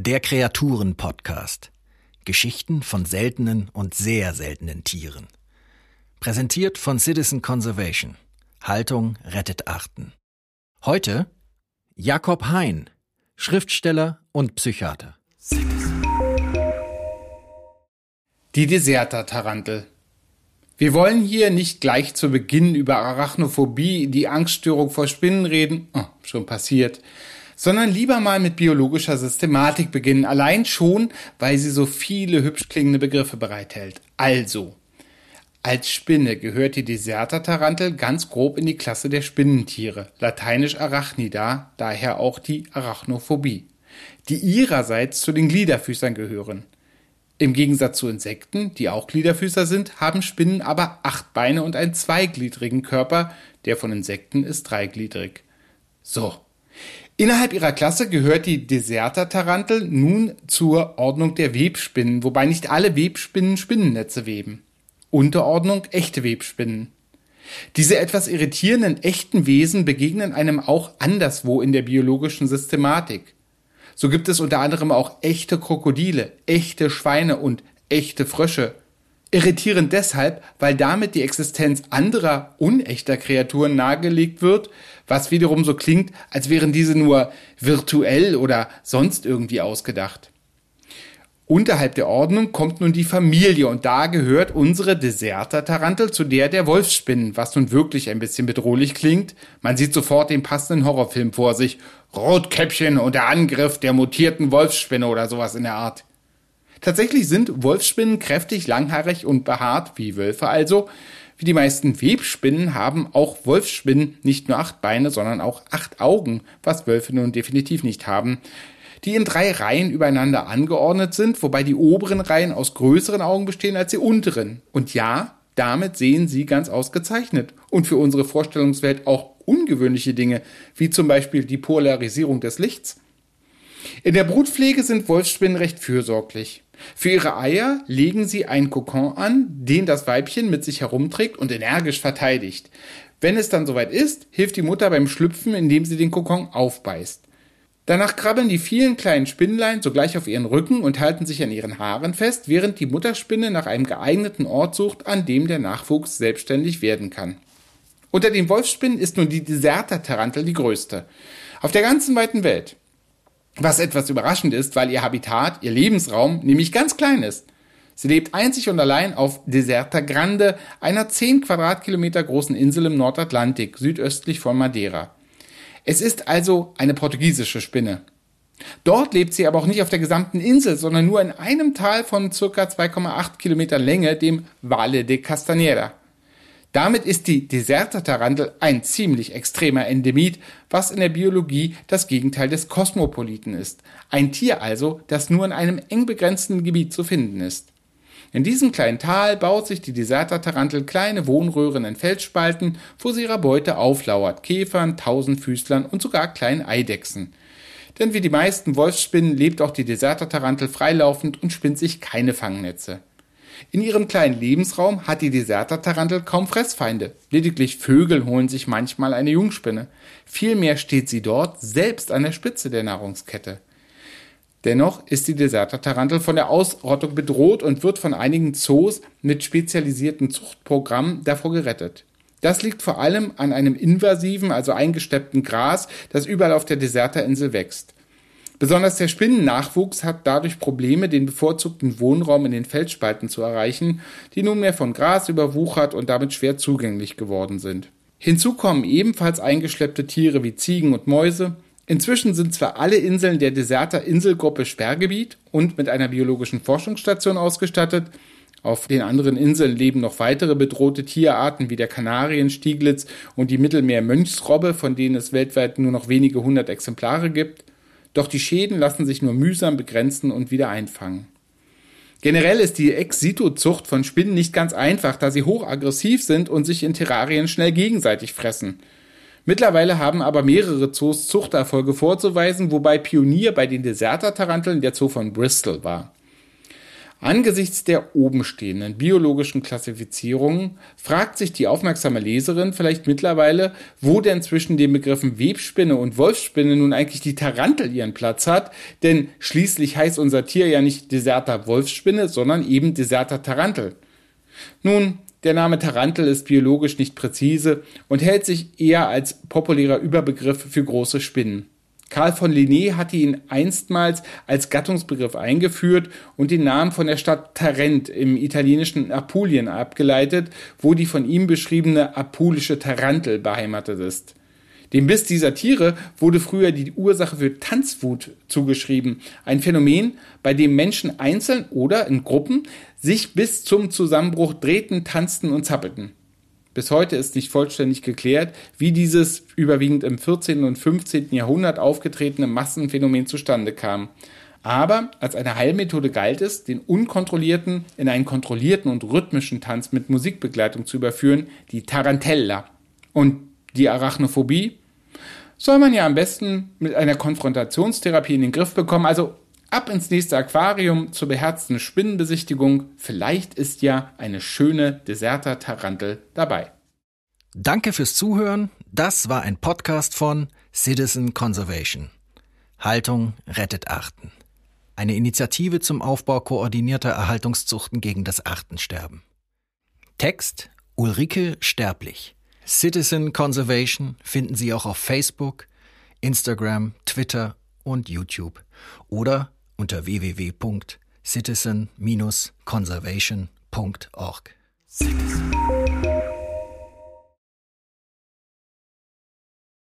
Der Kreaturen-Podcast. Geschichten von seltenen und sehr seltenen Tieren. Präsentiert von Citizen Conservation. Haltung rettet Arten. Heute Jakob Hein, Schriftsteller und Psychiater. Die Deserter-Tarantel. Wir wollen hier nicht gleich zu Beginn über Arachnophobie, die Angststörung vor Spinnen reden, oh, schon passiert, sondern lieber mal mit biologischer Systematik beginnen, allein schon, weil sie so viele hübsch klingende Begriffe bereithält. Also, als Spinne gehört die Deserter-Tarantel ganz grob in die Klasse der Spinnentiere, lateinisch Arachnida, daher auch die Arachnophobie, die ihrerseits zu den Gliederfüßern gehören. Im Gegensatz zu Insekten, die auch Gliederfüßer sind, haben Spinnen aber acht Beine und einen zweigliedrigen Körper, der von Insekten ist dreigliedrig. So. Innerhalb ihrer Klasse gehört die Deserter-Tarantel nun zur Ordnung der Webspinnen, wobei nicht alle Webspinnen Spinnennetze weben. Unterordnung echte Webspinnen. Diese etwas irritierenden echten Wesen begegnen einem auch anderswo in der biologischen Systematik. So gibt es unter anderem auch echte Krokodile, echte Schweine und echte Frösche. Irritierend deshalb, weil damit die Existenz anderer unechter Kreaturen nahegelegt wird, was wiederum so klingt, als wären diese nur virtuell oder sonst irgendwie ausgedacht. Unterhalb der Ordnung kommt nun die Familie und da gehört unsere Deserter-Tarantel zu der der Wolfsspinnen, was nun wirklich ein bisschen bedrohlich klingt. Man sieht sofort den passenden Horrorfilm vor sich. Rotkäppchen und der Angriff der mutierten Wolfsspinne oder sowas in der Art. Tatsächlich sind Wolfsspinnen kräftig, langhaarig und behaart, wie Wölfe also. Wie die meisten Webspinnen haben auch Wolfsspinnen nicht nur acht Beine, sondern auch acht Augen, was Wölfe nun definitiv nicht haben die in drei Reihen übereinander angeordnet sind, wobei die oberen Reihen aus größeren Augen bestehen als die unteren. Und ja, damit sehen sie ganz ausgezeichnet und für unsere Vorstellungswelt auch ungewöhnliche Dinge, wie zum Beispiel die Polarisierung des Lichts. In der Brutpflege sind Wolfsspinnen recht fürsorglich. Für ihre Eier legen sie einen Kokon an, den das Weibchen mit sich herumträgt und energisch verteidigt. Wenn es dann soweit ist, hilft die Mutter beim Schlüpfen, indem sie den Kokon aufbeißt. Danach krabbeln die vielen kleinen Spinnlein sogleich auf ihren Rücken und halten sich an ihren Haaren fest, während die Mutterspinne nach einem geeigneten Ort sucht, an dem der Nachwuchs selbstständig werden kann. Unter den Wolfsspinnen ist nun die Deserter-Tarantel die größte. Auf der ganzen weiten Welt. Was etwas überraschend ist, weil ihr Habitat, ihr Lebensraum, nämlich ganz klein ist. Sie lebt einzig und allein auf Deserta Grande, einer 10 Quadratkilometer großen Insel im Nordatlantik, südöstlich von Madeira. Es ist also eine portugiesische Spinne. Dort lebt sie aber auch nicht auf der gesamten Insel, sondern nur in einem Tal von ca. 2,8 Kilometer Länge, dem Valle de Castanera. Damit ist die Deserter-Tarantel ein ziemlich extremer Endemit, was in der Biologie das Gegenteil des Kosmopoliten ist. Ein Tier also, das nur in einem eng begrenzten Gebiet zu finden ist. In diesem kleinen Tal baut sich die Deserter-Tarantel kleine Wohnröhren in Felsspalten, wo sie ihrer Beute auflauert, Käfern, Tausendfüßlern und sogar kleinen Eidechsen. Denn wie die meisten Wolfsspinnen lebt auch die Deserter-Tarantel freilaufend und spinnt sich keine Fangnetze. In ihrem kleinen Lebensraum hat die Deserter-Tarantel kaum Fressfeinde. Lediglich Vögel holen sich manchmal eine Jungspinne. Vielmehr steht sie dort selbst an der Spitze der Nahrungskette. Dennoch ist die Deserter-Tarantel von der Ausrottung bedroht und wird von einigen Zoos mit spezialisierten Zuchtprogrammen davor gerettet. Das liegt vor allem an einem invasiven, also eingesteppten Gras, das überall auf der Deserterinsel wächst. Besonders der Spinnennachwuchs hat dadurch Probleme, den bevorzugten Wohnraum in den Felsspalten zu erreichen, die nunmehr von Gras überwuchert und damit schwer zugänglich geworden sind. Hinzu kommen ebenfalls eingeschleppte Tiere wie Ziegen und Mäuse, Inzwischen sind zwar alle Inseln der Deserter Inselgruppe Sperrgebiet und mit einer biologischen Forschungsstation ausgestattet, auf den anderen Inseln leben noch weitere bedrohte Tierarten wie der Kanarienstieglitz und die Mittelmeer-Mönchsrobbe, von denen es weltweit nur noch wenige hundert Exemplare gibt. Doch die Schäden lassen sich nur mühsam begrenzen und wieder einfangen. Generell ist die Ex-Situ-Zucht von Spinnen nicht ganz einfach, da sie hochaggressiv sind und sich in Terrarien schnell gegenseitig fressen. Mittlerweile haben aber mehrere Zoos Zuchterfolge vorzuweisen, wobei Pionier bei den Deserter-Taranteln der Zoo von Bristol war. Angesichts der obenstehenden biologischen Klassifizierungen fragt sich die aufmerksame Leserin vielleicht mittlerweile, wo denn zwischen den Begriffen Webspinne und Wolfsspinne nun eigentlich die Tarantel ihren Platz hat, denn schließlich heißt unser Tier ja nicht Deserta Wolfsspinne, sondern eben Deserta Tarantel. Nun, der Name Tarantel ist biologisch nicht präzise und hält sich eher als populärer Überbegriff für große Spinnen. Karl von Linné hatte ihn einstmals als Gattungsbegriff eingeführt und den Namen von der Stadt Tarent im italienischen Apulien abgeleitet, wo die von ihm beschriebene apulische Tarantel beheimatet ist. Dem Biss dieser Tiere wurde früher die Ursache für Tanzwut zugeschrieben, ein Phänomen, bei dem Menschen einzeln oder in Gruppen sich bis zum Zusammenbruch drehten, tanzten und zappelten. Bis heute ist nicht vollständig geklärt, wie dieses überwiegend im 14. und 15. Jahrhundert aufgetretene Massenphänomen zustande kam. Aber als eine Heilmethode galt es, den unkontrollierten in einen kontrollierten und rhythmischen Tanz mit Musikbegleitung zu überführen, die Tarantella. Und die Arachnophobie soll man ja am besten mit einer Konfrontationstherapie in den Griff bekommen. Also ab ins nächste Aquarium zur beherzten Spinnenbesichtigung. Vielleicht ist ja eine schöne Deserter-Tarantel dabei. Danke fürs Zuhören. Das war ein Podcast von Citizen Conservation. Haltung rettet Arten. Eine Initiative zum Aufbau koordinierter Erhaltungszuchten gegen das Artensterben. Text Ulrike Sterblich. Citizen Conservation finden Sie auch auf Facebook, Instagram, Twitter und YouTube oder unter www.citizen-conservation.org. Citizen.